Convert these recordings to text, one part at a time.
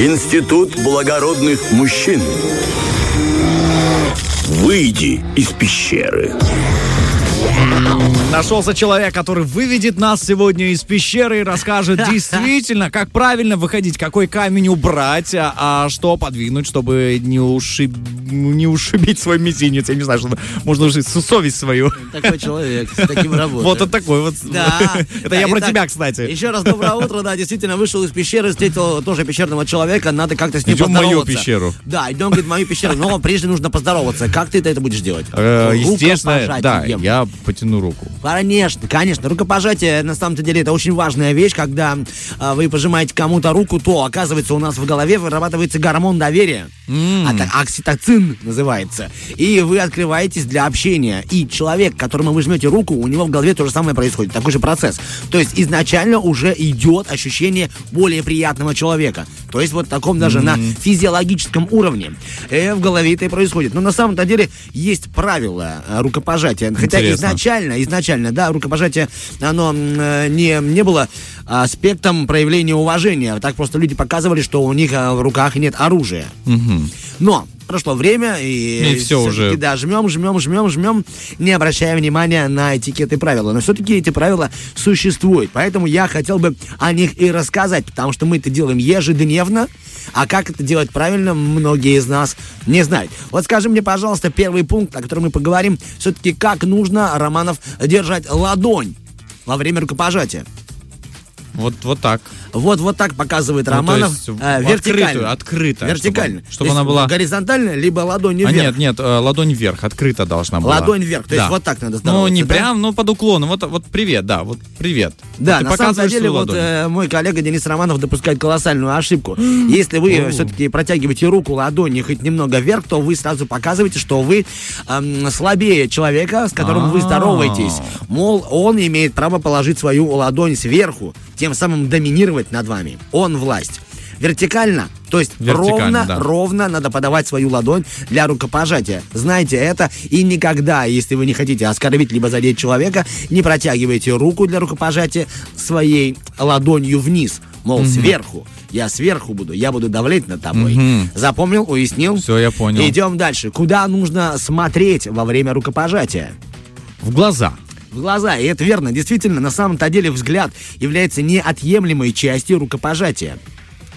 Институт благородных мужчин. Выйди из пещеры. Нашелся человек, который выведет нас сегодня из пещеры и расскажет действительно, как правильно выходить, какой камень убрать, а, а что подвинуть, чтобы не, ушиб... не ушибить свой мизинец. Я не знаю, что можно ушибить совесть свою. Такой человек, с таким работает. Вот он такой вот. Да. Это я про тебя, кстати. Еще раз доброе утро, да, действительно, вышел из пещеры, встретил тоже пещерного человека, надо как-то с ним Идем в мою поздороваться. пещеру. Да, идем, говорит, в мою пещеру, но прежде нужно поздороваться. Как ты это будешь делать? Э, Естественно, да, я потяну руку. Конечно, конечно. Рукопожатие, на самом-то деле, это очень важная вещь. Когда а, вы пожимаете кому-то руку, то, оказывается, у нас в голове вырабатывается гормон доверия. Это окситоцин называется. И вы открываетесь для общения. И человек, которому вы жмете руку, у него в голове то же самое происходит. Такой же процесс. То есть изначально уже идет ощущение более приятного человека. То есть вот таком даже на физиологическом уровне. Э, в голове это и происходит. Но на самом-то деле есть правила э, рукопожатия. Хотя Интересно. изначально, изначально, да, рукопожатие, оно э, не, не было аспектом проявления уважения. Так просто люди показывали, что у них в руках нет оружия. Но прошло время, и, И всё всё-таки, уже. Да, жмем, жмем, жмем, жмем, не обращая внимания на этикеты и правила. Но все-таки эти правила существуют. Поэтому я хотел бы о них и рассказать, потому что мы это делаем ежедневно, а как это делать правильно, многие из нас не знают. Вот скажи мне, пожалуйста, первый пункт, о котором мы поговорим, все-таки как нужно, Романов, держать ладонь во время рукопожатия. Вот, вот так. Вот, вот так показывает Ну, то Романов. есть э, вертикально. открытую, открыто, Вертикально. чтобы- чтобы То есть она была- Горизонтально, либо ладонью А вверх. нет, нет, э, ладонь вверх, открыта должна была. Ладонь вверх, то есть Да. вот так надо Ну, здороваться, не да? прям, ну, под уклоном. Вот, вот привет, да, вот привет. Да, Вот на самом деле, вот э, мой коллега Денис Романов допускает колоссальную ошибку. Если вы все-таки протягиваете руку ладони хоть немного вверх, то вы сразу показываете, что вы эм, слабее человека, с которым вы А. здороваетесь. Мол, он имеет право положить свою ладонь сверху, тем самым доминировать над вами. Он власть. Вертикально, то есть ровно, да. ровно надо подавать свою ладонь для рукопожатия. Знайте это и никогда, если вы не хотите оскорбить либо задеть человека, не протягивайте руку для рукопожатия своей ладонью вниз, мол, сверху. Я сверху буду, я буду давлеть над тобой. Мгм. Запомнил, уяснил? Все, я понял. Идем дальше. Куда нужно смотреть во время рукопожатия? В глаза. В глаза. И это верно. Действительно, на самом-то деле взгляд является неотъемлемой частью рукопожатия.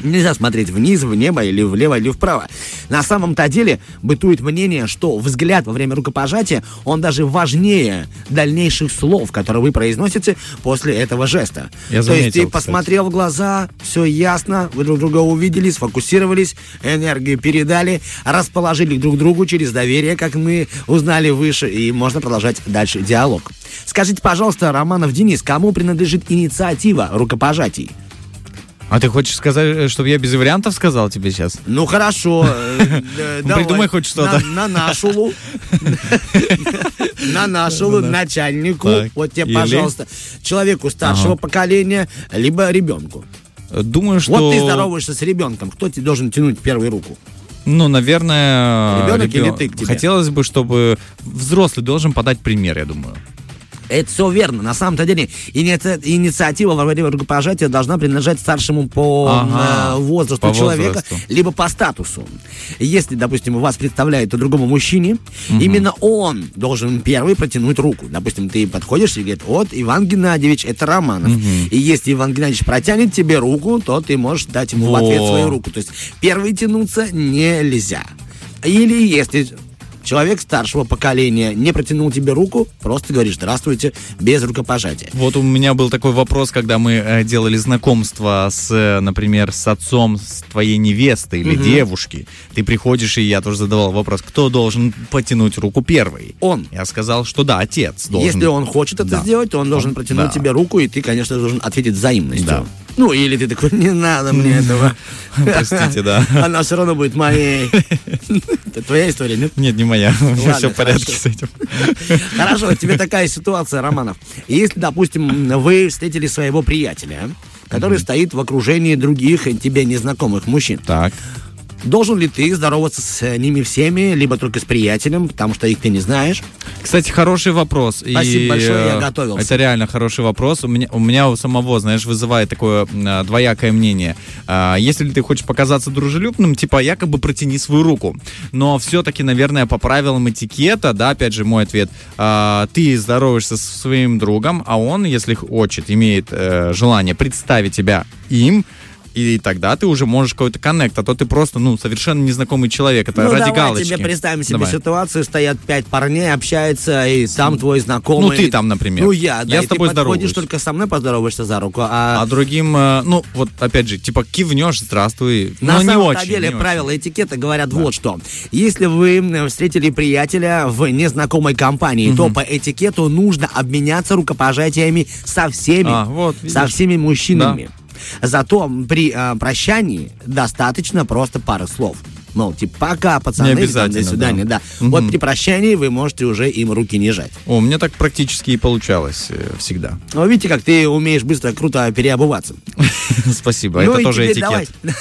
Нельзя смотреть вниз, в небо, или влево, или вправо. На самом-то деле бытует мнение, что взгляд во время рукопожатия, он даже важнее дальнейших слов, которые вы произносите после этого жеста. Я То есть ты заметил, кстати. посмотрел в глаза, все ясно, вы друг друга увидели, сфокусировались, энергию передали, расположили друг к другу через доверие, как мы узнали выше, и можно продолжать дальше диалог. Скажите, пожалуйста, Романов Денис, кому принадлежит инициатива рукопожатий? А ты хочешь сказать, э, чтобы я без вариантов сказал тебе сейчас? Ну хорошо, э, э, придумай хоть что-то. На, на нашулу. На нашулу, начальнику. Вот тебе, пожалуйста, человеку старшего поколения, либо ребенку. Думаю, что... Вот ты здороваешься с ребенком, кто тебе должен тянуть первую руку? Ну, наверное... Ребенок или ты к тебе? Хотелось бы, чтобы взрослый должен подать пример, я думаю. Это все верно. На самом-то деле иници- инициатива во время рукопожатия должна принадлежать старшему по Ага, э, возрасту по человека, возрасту. либо по статусу. Если, допустим, вас представляет другому мужчине, именно он должен первый протянуть руку. Допустим, ты подходишь и говорит, вот Иван Геннадьевич, это Романов. И если Иван Геннадьевич протянет тебе руку, то ты можешь дать ему в ответ Во. свою руку. То есть первый тянуться нельзя. Или если человек старшего поколения не протянул тебе руку, просто говоришь «здравствуйте» без рукопожатия. Вот у меня был такой вопрос, когда мы э, делали знакомство с, э, например, с отцом с твоей невесты или девушки. Ты приходишь, и я тоже задавал вопрос, кто должен потянуть руку первый? Он. Я сказал, что да, отец должен. Если он хочет это Да. сделать, то он должен Он- протянуть да. тебе руку, и ты, конечно, должен ответить взаимностью. Да. Ну, или ты такой, не надо мне этого. Простите, да. Она все равно будет моей. Это твоя история, нет? Нет, не моя. Ладно, Все в порядке с этим. Хорошо, тебе такая ситуация, Романов. Если, допустим, вы встретили своего приятеля, который стоит в окружении других тебе незнакомых мужчин. Так. Должен ли ты здороваться с ними всеми, либо только с приятелем, потому что их ты не знаешь? Кстати, хороший вопрос. Спасибо И, большое, я э, готовился. Это реально хороший вопрос. У меня, у меня у самого, знаешь, вызывает такое э, двоякое мнение. А, если ты хочешь показаться дружелюбным, типа, якобы протяни свою руку. Но все-таки, наверное, по правилам этикета, да, опять же, мой ответ, а, ты здороваешься со своим другом, а он, если хочет, имеет э, желание представить тебя им, и тогда ты уже можешь какой-то коннект, а то ты просто, ну, совершенно незнакомый человек. Это ну, ради давай галочки. тебе представим себе Давай. ситуацию, стоят пять парней, общаются, и там твой знакомый. Ну, ты там, например. Ну, я, да. Я с тобой ты подходишь, здороваюсь. только со мной поздороваешься за руку, а... А другим, э, ну, вот опять же, типа кивнешь, здравствуй. На но не самом очень. деле не правила этикета говорят вот что. Если вы э, встретили приятеля в незнакомой компании, то по этикету нужно обменяться рукопожатиями со всеми. А, вот, видишь. со всеми мужчинами. Зато при э, прощании достаточно просто пары слов. Мол, типа, пока, пацаны, Не там, до свидания, да. да. Вот Мгм. при прощании вы можете уже им руки не жать. О, у меня так практически и получалось э, всегда. Но видите, как ты умеешь быстро, круто переобуваться. Спасибо, Ну это и тоже этикет.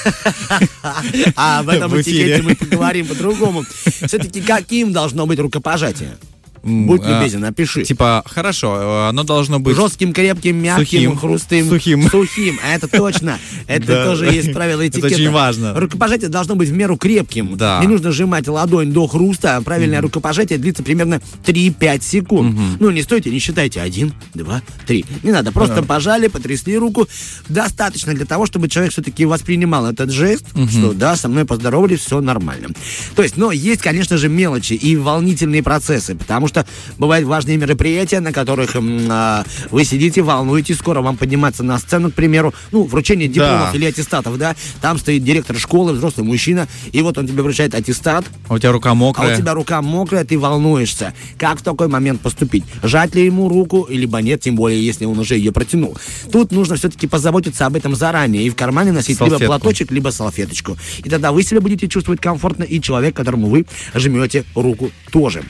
А об этом этикете мы поговорим по-другому. Все-таки каким должно быть рукопожатие? Будь а, любезен, напиши. Типа, хорошо, э, оно должно быть... Жестким, крепким, мягким, Сухим. хрустым. Сухим. Сухим. А Это точно. Это тоже есть правило Это этикета. очень важно. Рукопожатие должно быть в меру крепким. Да. Не нужно сжимать ладонь до хруста. Правильное рукопожатие длится примерно 3-5 секунд. Ну, не стойте, не считайте. Один, два, три. Не надо. Просто пожали, потрясли руку. Достаточно для того, чтобы человек все-таки воспринимал этот жест, что да, со мной поздоровались, все нормально. То есть, но есть, конечно же, мелочи и волнительные процессы, потому что бывают важные мероприятия, на которых а, вы сидите, волнуетесь, скоро вам подниматься на сцену, к примеру, ну, вручение дипломов Да. или аттестатов, да, там стоит директор школы, взрослый мужчина, и вот он тебе вручает аттестат, А у тебя рука а мокрая. у тебя рука мокрая, ты волнуешься. Как в такой момент поступить? Жать ли ему руку, либо нет, тем более, если он уже ее протянул. Тут нужно все-таки позаботиться об этом заранее и в кармане носить либо Салфетку. платочек, либо салфеточку. И тогда вы себя будете чувствовать комфортно, и человек, которому вы жмете руку, тоже.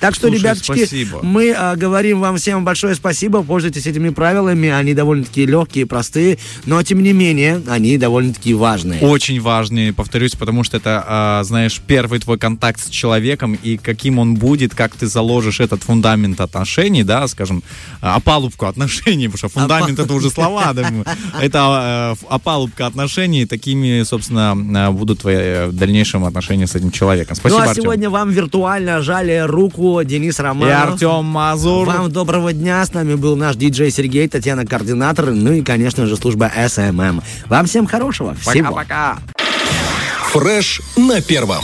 Так что, Слушай, ребяточки, спасибо. мы а, говорим вам всем большое спасибо. Пользуйтесь этими правилами. Они довольно-таки легкие, простые, но тем не менее, они довольно-таки важные. Очень важный, повторюсь, потому что это, а, знаешь, первый твой контакт с человеком и каким он будет, как ты заложишь этот фундамент отношений, да, скажем, а, опалубку отношений, потому что фундамент это уже слова, да, это а, опалубка отношений, такими, собственно, а, будут твои э, в дальнейшем отношения с этим человеком. Спасибо, ну а сегодня вам виртуально жали руку Денис И Романов. Артем Мазур. Вам доброго дня. С нами был наш диджей Сергей, Татьяна Координатор, ну и, конечно же, служба SMM. Вам всем хорошего. Всего. Пока-пока. Фреш на первом.